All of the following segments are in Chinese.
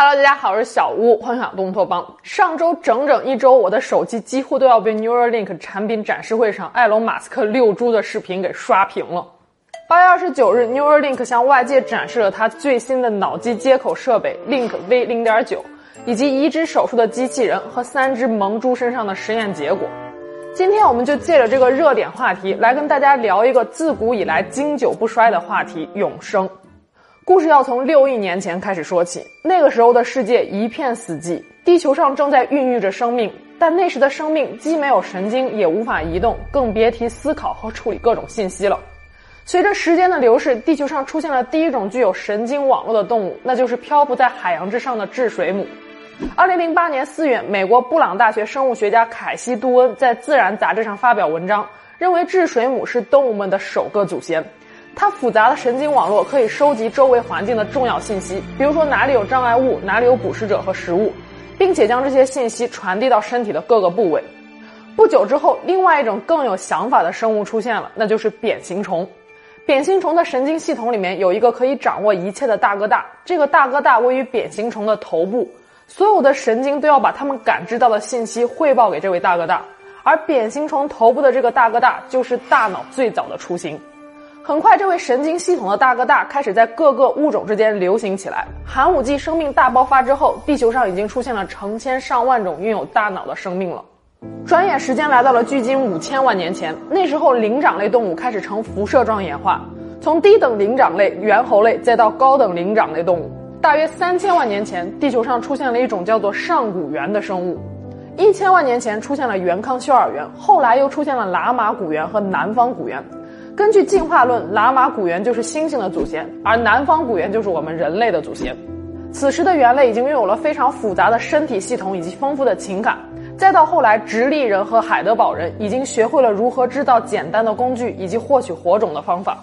Hello，大家好，我是小屋，幻想东拓帮。上周整整一周，我的手机几乎都要被 Neuralink 产品展示会上埃隆·马斯克六猪的视频给刷屏了。八月二十九日，Neuralink 向外界展示了它最新的脑机接口设备 Link V 零点九，以及移植手术的机器人和三只萌猪身上的实验结果。今天我们就借着这个热点话题，来跟大家聊一个自古以来经久不衰的话题——永生。故事要从六亿年前开始说起。那个时候的世界一片死寂，地球上正在孕育着生命，但那时的生命既没有神经，也无法移动，更别提思考和处理各种信息了。随着时间的流逝，地球上出现了第一种具有神经网络的动物，那就是漂浮在海洋之上的智水母。二零零八年四月，美国布朗大学生物学家凯西·杜恩在《自然》杂志上发表文章，认为智水母是动物们的首个祖先。它复杂的神经网络可以收集周围环境的重要信息，比如说哪里有障碍物，哪里有捕食者和食物，并且将这些信息传递到身体的各个部位。不久之后，另外一种更有想法的生物出现了，那就是扁形虫。扁形虫的神经系统里面有一个可以掌握一切的大哥大，这个大哥大位于扁形虫的头部，所有的神经都要把它们感知到的信息汇报给这位大哥大，而扁形虫头部的这个大哥大就是大脑最早的雏形。很快，这位神经系统的大哥大开始在各个物种之间流行起来。寒武纪生命大爆发之后，地球上已经出现了成千上万种拥有大脑的生命了。转眼时间来到了距今五千万年前，那时候灵长类动物开始呈辐射状演化，从低等灵长类、猿猴类再到高等灵长类动物。大约三千万年前，地球上出现了一种叫做上古猿的生物。一千万年前出现了元康休尔猿，后来又出现了喇嘛古猿和南方古猿。根据进化论，喇嘛古猿就是猩猩的祖先，而南方古猿就是我们人类的祖先。此时的猿类已经拥有了非常复杂的身体系统以及丰富的情感。再到后来，直立人和海德堡人已经学会了如何制造简单的工具以及获取火种的方法。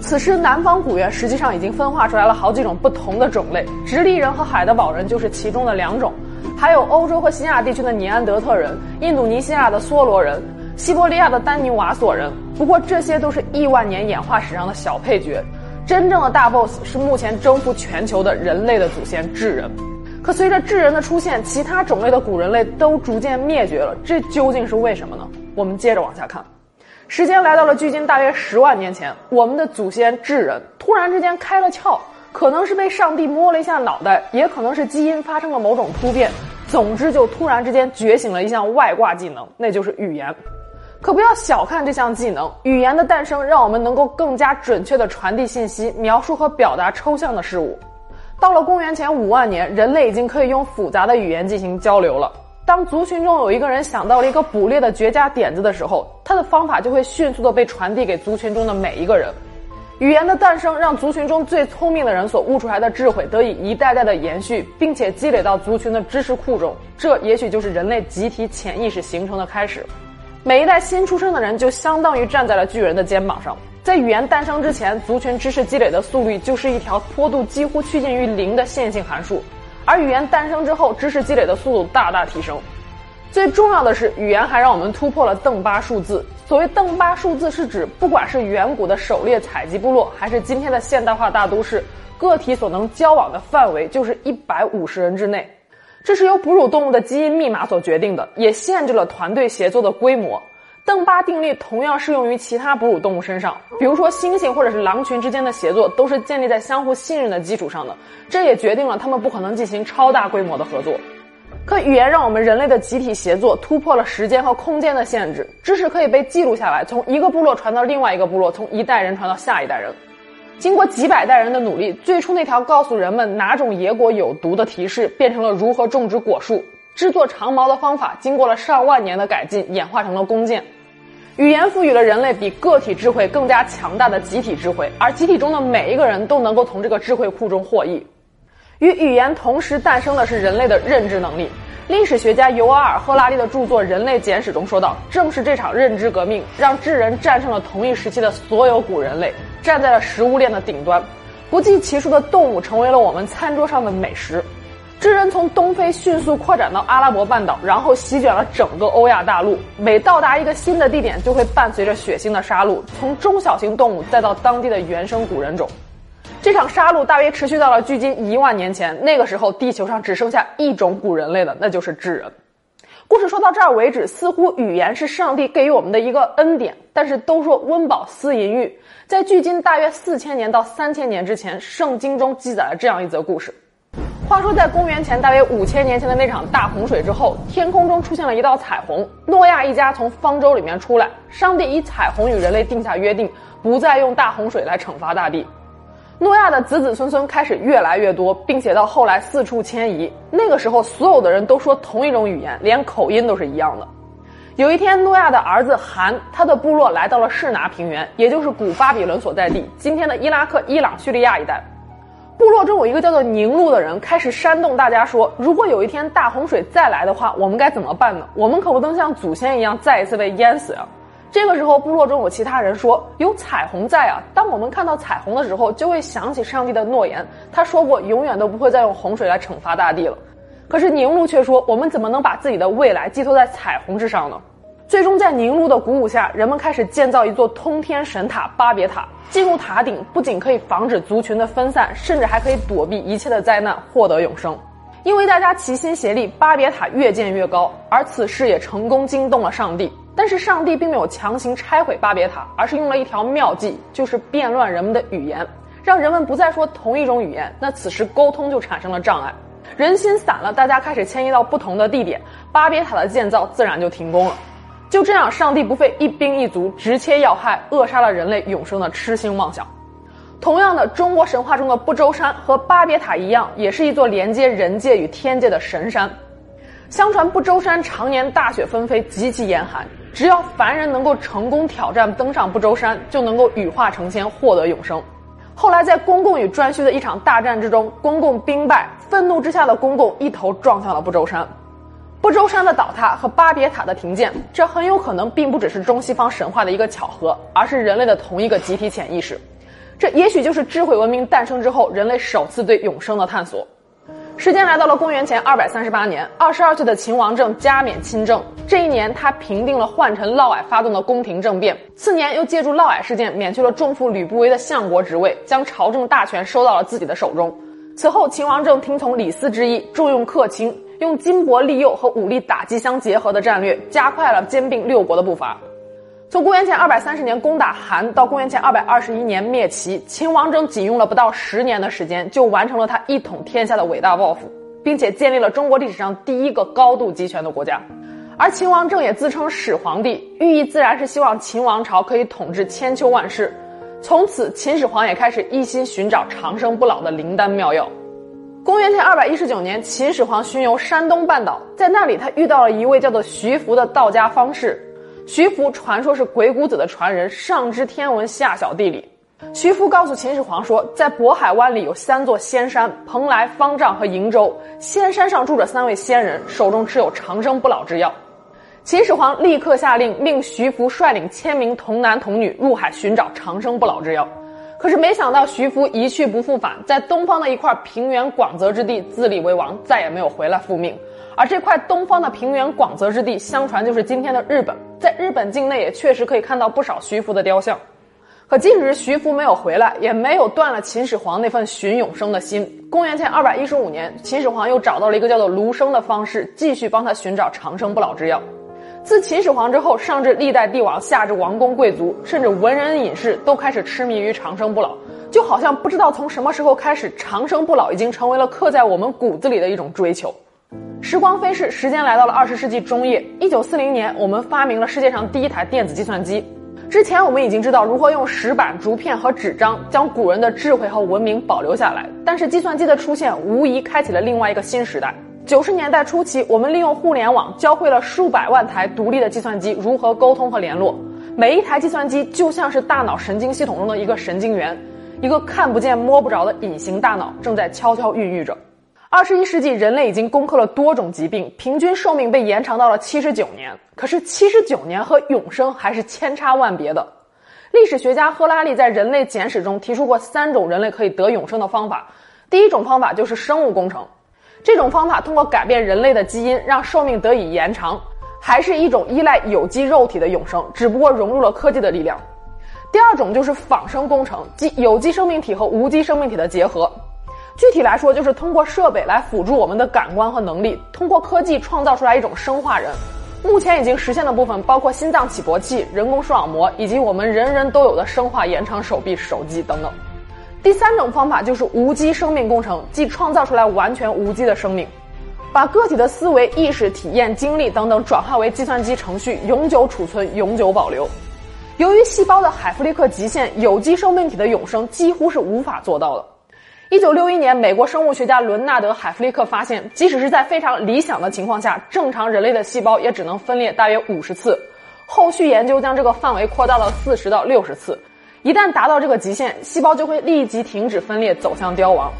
此时，南方古猿实际上已经分化出来了好几种不同的种类，直立人和海德堡人就是其中的两种，还有欧洲和西亚地区的尼安德特人、印度尼西亚的梭罗人。西伯利亚的丹尼瓦索人，不过这些都是亿万年演化史上的小配角，真正的大 boss 是目前征服全球的人类的祖先智人。可随着智人的出现，其他种类的古人类都逐渐灭绝了，这究竟是为什么呢？我们接着往下看，时间来到了距今大约十万年前，我们的祖先智人突然之间开了窍，可能是被上帝摸了一下脑袋，也可能是基因发生了某种突变，总之就突然之间觉醒了一项外挂技能，那就是语言。可不要小看这项技能，语言的诞生让我们能够更加准确地传递信息、描述和表达抽象的事物。到了公元前五万年，人类已经可以用复杂的语言进行交流了。当族群中有一个人想到了一个捕猎的绝佳点子的时候，他的方法就会迅速地被传递给族群中的每一个人。语言的诞生让族群中最聪明的人所悟出来的智慧得以一代代的延续，并且积累到族群的知识库中。这也许就是人类集体潜意识形成的开始。每一代新出生的人就相当于站在了巨人的肩膀上。在语言诞生之前，族群知识积累的速率就是一条坡度几乎趋近于零的线性函数；而语言诞生之后，知识积累的速度大大提升。最重要的是，语言还让我们突破了邓巴数字。所谓邓巴数字，是指不管是远古的狩猎采集部落，还是今天的现代化大都市，个体所能交往的范围就是一百五十人之内。这是由哺乳动物的基因密码所决定的，也限制了团队协作的规模。邓巴定律同样适用于其他哺乳动物身上，比如说猩猩或者是狼群之间的协作都是建立在相互信任的基础上的，这也决定了它们不可能进行超大规模的合作。可语言让我们人类的集体协作突破了时间和空间的限制，知识可以被记录下来，从一个部落传到另外一个部落，从一代人传到下一代人。经过几百代人的努力，最初那条告诉人们哪种野果有毒的提示，变成了如何种植果树、制作长矛的方法。经过了上万年的改进，演化成了弓箭。语言赋予了人类比个体智慧更加强大的集体智慧，而集体中的每一个人都能够从这个智慧库中获益。与语言同时诞生的是人类的认知能力。历史学家尤瓦尔·赫拉利的著作《人类简史》中说道：“正是这场认知革命，让智人战胜了同一时期的所有古人类。”站在了食物链的顶端，不计其数的动物成为了我们餐桌上的美食。智人从东非迅速扩展到阿拉伯半岛，然后席卷了整个欧亚大陆。每到达一个新的地点，就会伴随着血腥的杀戮，从中小型动物再到当地的原生古人种。这场杀戮大约持续到了距今一万年前，那个时候地球上只剩下一种古人类了，那就是智人。故事说到这儿为止，似乎语言是上帝给予我们的一个恩典。但是都说温饱思淫欲，在距今大约四千年到三千年之前，圣经中记载了这样一则故事。话说，在公元前大约五千年前的那场大洪水之后，天空中出现了一道彩虹，诺亚一家从方舟里面出来，上帝以彩虹与人类定下约定，不再用大洪水来惩罚大地。诺亚的子子孙孙开始越来越多，并且到后来四处迁移。那个时候，所有的人都说同一种语言，连口音都是一样的。有一天，诺亚的儿子韩，他的部落来到了士拿平原，也就是古巴比伦所在地，今天的伊拉克、伊朗、叙利亚一带。部落中有一个叫做宁禄的人，开始煽动大家说：如果有一天大洪水再来的话，我们该怎么办呢？我们可不能像祖先一样再一次被淹死呀！这个时候，部落中有其他人说：有彩虹在啊！当我们看到彩虹的时候，就会想起上帝的诺言，他说过永远都不会再用洪水来惩罚大地了。可是宁禄却说：我们怎么能把自己的未来寄托在彩虹之上呢？最终，在宁禄的鼓舞下，人们开始建造一座通天神塔——巴别塔。进入塔顶，不仅可以防止族群的分散，甚至还可以躲避一切的灾难，获得永生。因为大家齐心协力，巴别塔越建越高，而此事也成功惊动了上帝。但是，上帝并没有强行拆毁巴别塔，而是用了一条妙计，就是变乱人们的语言，让人们不再说同一种语言。那此时沟通就产生了障碍，人心散了，大家开始迁移到不同的地点，巴别塔的建造自然就停工了。就这样，上帝不费一兵一卒，直切要害，扼杀了人类永生的痴心妄想。同样的，中国神话中的不周山和巴别塔一样，也是一座连接人界与天界的神山。相传不周山常年大雪纷飞，极其严寒，只要凡人能够成功挑战登上不周山，就能够羽化成仙，获得永生。后来，在公共与颛顼的一场大战之中，公共兵败，愤怒之下的公共一头撞向了不周山。不周山的倒塌和巴别塔的停建，这很有可能并不只是中西方神话的一个巧合，而是人类的同一个集体潜意识。这也许就是智慧文明诞生之后，人类首次对永生的探索。时间来到了公元前二百三十八年，二十二岁的秦王政加冕亲政。这一年，他平定了宦臣嫪毐发动的宫廷政变，次年又借助嫪毐事件免去了重父吕不韦的相国职位，将朝政大权收到了自己的手中。此后，秦王政听从李斯之意，重用客卿。用金帛利诱和武力打击相结合的战略，加快了兼并六国的步伐。从公元前二百三十年攻打韩到公元前二百二十一年灭齐，秦王政仅用了不到十年的时间，就完成了他一统天下的伟大抱负，并且建立了中国历史上第一个高度集权的国家。而秦王政也自称始皇帝，寓意自然是希望秦王朝可以统治千秋万世。从此，秦始皇也开始一心寻找长生不老的灵丹妙药。公元前二百一十九年，秦始皇巡游山东半岛，在那里他遇到了一位叫做徐福的道家方士。徐福传说是鬼谷子的传人，上知天文，下晓地理。徐福告诉秦始皇说，在渤海湾里有三座仙山：蓬莱、方丈和瀛洲。仙山上住着三位仙人，手中持有长生不老之药。秦始皇立刻下令，命徐福率领千名童男童女入海寻找长生不老之药。可是没想到，徐福一去不复返，在东方的一块平原广泽之地自立为王，再也没有回来复命。而这块东方的平原广泽之地，相传就是今天的日本。在日本境内，也确实可以看到不少徐福的雕像。可即使是徐福没有回来，也没有断了秦始皇那份寻永生的心。公元前二百一十五年，秦始皇又找到了一个叫做卢生的方式，继续帮他寻找长生不老之药。自秦始皇之后，上至历代帝王，下至王公贵族，甚至文人隐士，都开始痴迷于长生不老，就好像不知道从什么时候开始，长生不老已经成为了刻在我们骨子里的一种追求。时光飞逝，时间来到了二十世纪中叶，一九四零年，我们发明了世界上第一台电子计算机。之前我们已经知道如何用石板、竹片和纸张将古人的智慧和文明保留下来，但是计算机的出现无疑开启了另外一个新时代。九十年代初期，我们利用互联网教会了数百万台独立的计算机如何沟通和联络。每一台计算机就像是大脑神经系统中的一个神经元，一个看不见摸不着的隐形大脑正在悄悄孕育着。二十一世纪，人类已经攻克了多种疾病，平均寿命被延长到了七十九年。可是，七十九年和永生还是千差万别的。历史学家赫拉利在《人类简史》中提出过三种人类可以得永生的方法。第一种方法就是生物工程。这种方法通过改变人类的基因，让寿命得以延长，还是一种依赖有机肉体的永生，只不过融入了科技的力量。第二种就是仿生工程，即有机生命体和无机生命体的结合。具体来说，就是通过设备来辅助我们的感官和能力，通过科技创造出来一种生化人。目前已经实现的部分包括心脏起搏器、人工视网膜以及我们人人都有的生化延长手臂、手机等等。第三种方法就是无机生命工程，即创造出来完全无机的生命，把个体的思维、意识、体验、经历等等转化为计算机程序，永久储存、永久保留。由于细胞的海弗利克极限，有机生命体的永生几乎是无法做到的。一九六一年，美国生物学家伦纳德·海弗利克发现，即使是在非常理想的情况下，正常人类的细胞也只能分裂大约五十次。后续研究将这个范围扩大到四十到六十次。一旦达到这个极限，细胞就会立即停止分裂，走向凋亡。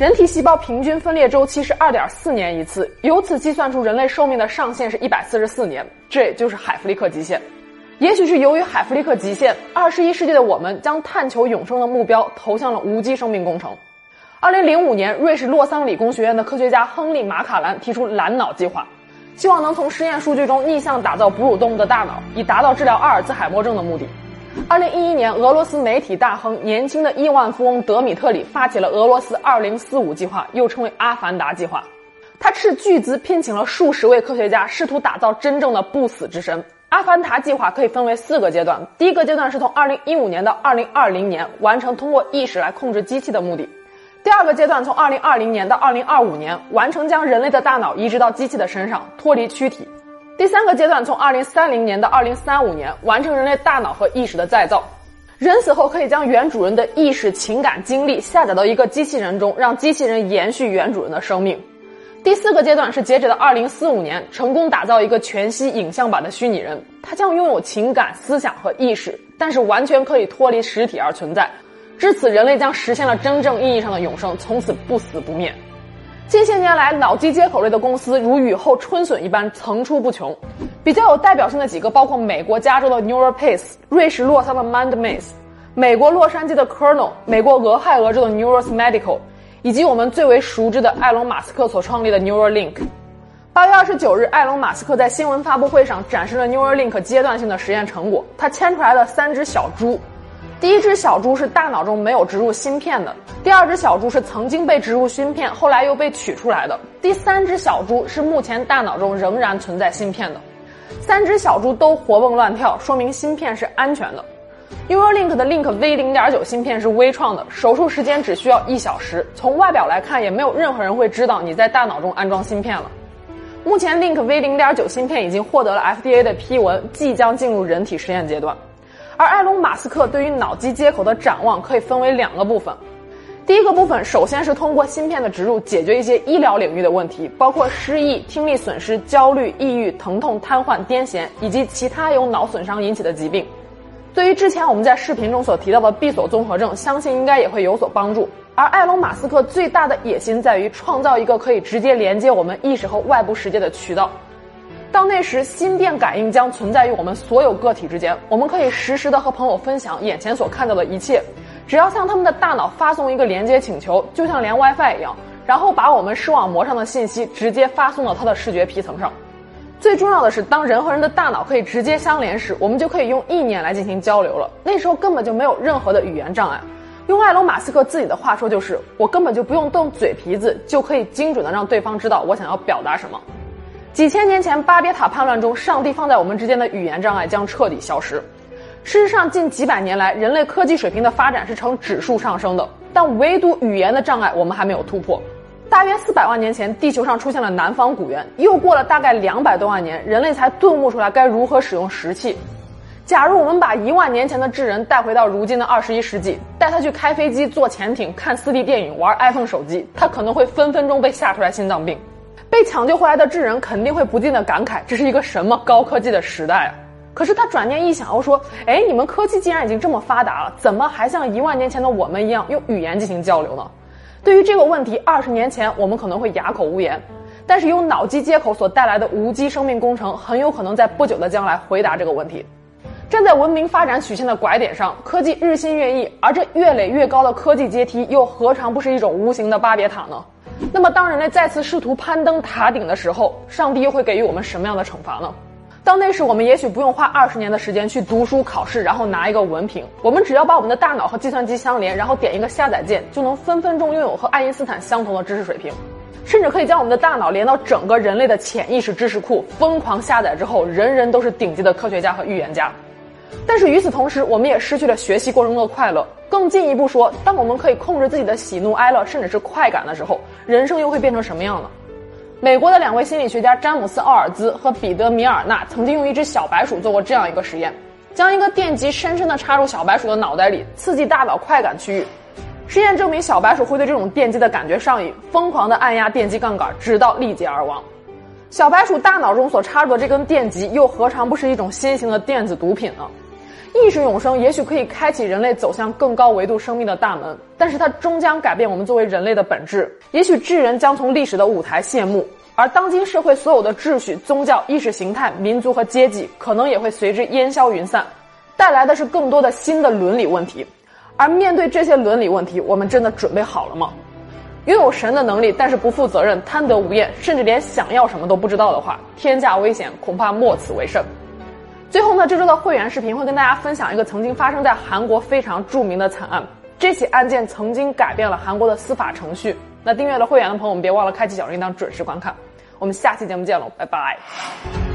人体细胞平均分裂周期是二点四年一次，由此计算出人类寿命的上限是一百四十四年，这就是海弗利克极限。也许是由于海弗利克极限，二十一世纪的我们将探求永生的目标投向了无机生命工程。二零零五年，瑞士洛桑理工学院的科学家亨利·马卡兰提出蓝脑计划，希望能从实验数据中逆向打造哺乳动物的大脑，以达到治疗阿尔兹海默症的目的。二零一一年，俄罗斯媒体大亨、年轻的亿万富翁德米特里发起了俄罗斯二零四五计划，又称为阿凡达计划。他斥巨资聘请了数十位科学家，试图打造真正的不死之身。阿凡达计划可以分为四个阶段，第一个阶段是从二零一五年到二零二零年完成通过意识来控制机器的目的；第二个阶段从二零二零年到二零二五年完成将人类的大脑移植到机器的身上，脱离躯体；第三个阶段从二零三零年到二零三五年完成人类大脑和意识的再造，人死后可以将原主人的意识、情感、经历下载到一个机器人中，让机器人延续原主人的生命。第四个阶段是截止到二零四五年，成功打造一个全息影像版的虚拟人，他将拥有情感、思想和意识，但是完全可以脱离实体而存在。至此，人类将实现了真正意义上的永生，从此不死不灭。近些年来，脑机接口类的公司如雨后春笋一般层出不穷，比较有代表性的几个包括美国加州的 NeuroPace、瑞士洛桑的 MindMaze、美国洛杉矶的 Kernel、美国俄亥俄州的 Neuros Medical。以及我们最为熟知的埃隆·马斯克所创立的 Neuralink。八月二十九日，埃隆·马斯克在新闻发布会上展示了 Neuralink 阶段性的实验成果。他牵出来了三只小猪，第一只小猪是大脑中没有植入芯片的，第二只小猪是曾经被植入芯片，后来又被取出来的，第三只小猪是目前大脑中仍然存在芯片的。三只小猪都活蹦乱跳，说明芯片是安全的。UroLink 的 Link V 零点九芯片是微创的，手术时间只需要一小时。从外表来看，也没有任何人会知道你在大脑中安装芯片了。目前，Link V 零点九芯片已经获得了 FDA 的批文，即将进入人体实验阶段。而埃隆·马斯克对于脑机接口的展望可以分为两个部分。第一个部分，首先是通过芯片的植入解决一些医疗领域的问题，包括失忆、听力损失、焦虑、抑郁、疼痛、瘫痪、癫痫以及其他由脑损伤引起的疾病。对于之前我们在视频中所提到的闭锁综合症，相信应该也会有所帮助。而埃隆·马斯克最大的野心在于创造一个可以直接连接我们意识和外部世界的渠道。到那时，心电感应将存在于我们所有个体之间，我们可以实时的和朋友分享眼前所看到的一切，只要向他们的大脑发送一个连接请求，就像连 WiFi 一样，然后把我们视网膜上的信息直接发送到他的视觉皮层上。最重要的是，当人和人的大脑可以直接相连时，我们就可以用意念来进行交流了。那时候根本就没有任何的语言障碍。用埃隆·马斯克自己的话说，就是我根本就不用动嘴皮子，就可以精准的让对方知道我想要表达什么。几千年前巴别塔叛乱中，上帝放在我们之间的语言障碍将彻底消失。事实上，近几百年来，人类科技水平的发展是呈指数上升的，但唯独语言的障碍，我们还没有突破。大约四百万年前，地球上出现了南方古猿。又过了大概两百多万年，人类才顿悟出来该如何使用石器。假如我们把一万年前的智人带回到如今的二十一世纪，带他去开飞机、坐潜艇、看四 D 电影、玩 iPhone 手机，他可能会分分钟被吓出来心脏病。被抢救回来的智人肯定会不禁的感慨：这是一个什么高科技的时代啊！可是他转念一想，又说：哎，你们科技既然已经这么发达了，怎么还像一万年前的我们一样用语言进行交流呢？对于这个问题，二十年前我们可能会哑口无言，但是由脑机接口所带来的无机生命工程，很有可能在不久的将来回答这个问题。站在文明发展曲线的拐点上，科技日新月异，而这越垒越高的科技阶梯，又何尝不是一种无形的巴别塔呢？那么，当人类再次试图攀登塔顶的时候，上帝又会给予我们什么样的惩罚呢？到那时，我们也许不用花二十年的时间去读书考试，然后拿一个文凭。我们只要把我们的大脑和计算机相连，然后点一个下载键，就能分分钟拥有和爱因斯坦相同的知识水平，甚至可以将我们的大脑连到整个人类的潜意识知识库，疯狂下载之后，人人都是顶级的科学家和预言家。但是与此同时，我们也失去了学习过程中的快乐。更进一步说，当我们可以控制自己的喜怒哀乐，甚至是快感的时候，人生又会变成什么样呢？美国的两位心理学家詹姆斯·奥尔兹和彼得·米尔纳曾经用一只小白鼠做过这样一个实验：将一个电极深深地插入小白鼠的脑袋里，刺激大脑快感区域。实验证明，小白鼠会对这种电击的感觉上瘾，疯狂地按压电击杠杆，直到力竭而亡。小白鼠大脑中所插入的这根电极，又何尝不是一种新型的电子毒品呢？意识永生也许可以开启人类走向更高维度生命的大门，但是它终将改变我们作为人类的本质。也许智人将从历史的舞台谢幕，而当今社会所有的秩序、宗教、意识形态、民族和阶级，可能也会随之烟消云散，带来的是更多的新的伦理问题。而面对这些伦理问题，我们真的准备好了吗？拥有神的能力，但是不负责任、贪得无厌，甚至连想要什么都不知道的话，天下危险，恐怕莫此为甚。最后呢，这周的会员视频会跟大家分享一个曾经发生在韩国非常著名的惨案。这起案件曾经改变了韩国的司法程序。那订阅了会员的朋友们，别忘了开启小铃铛，准时观看。我们下期节目见喽，拜拜。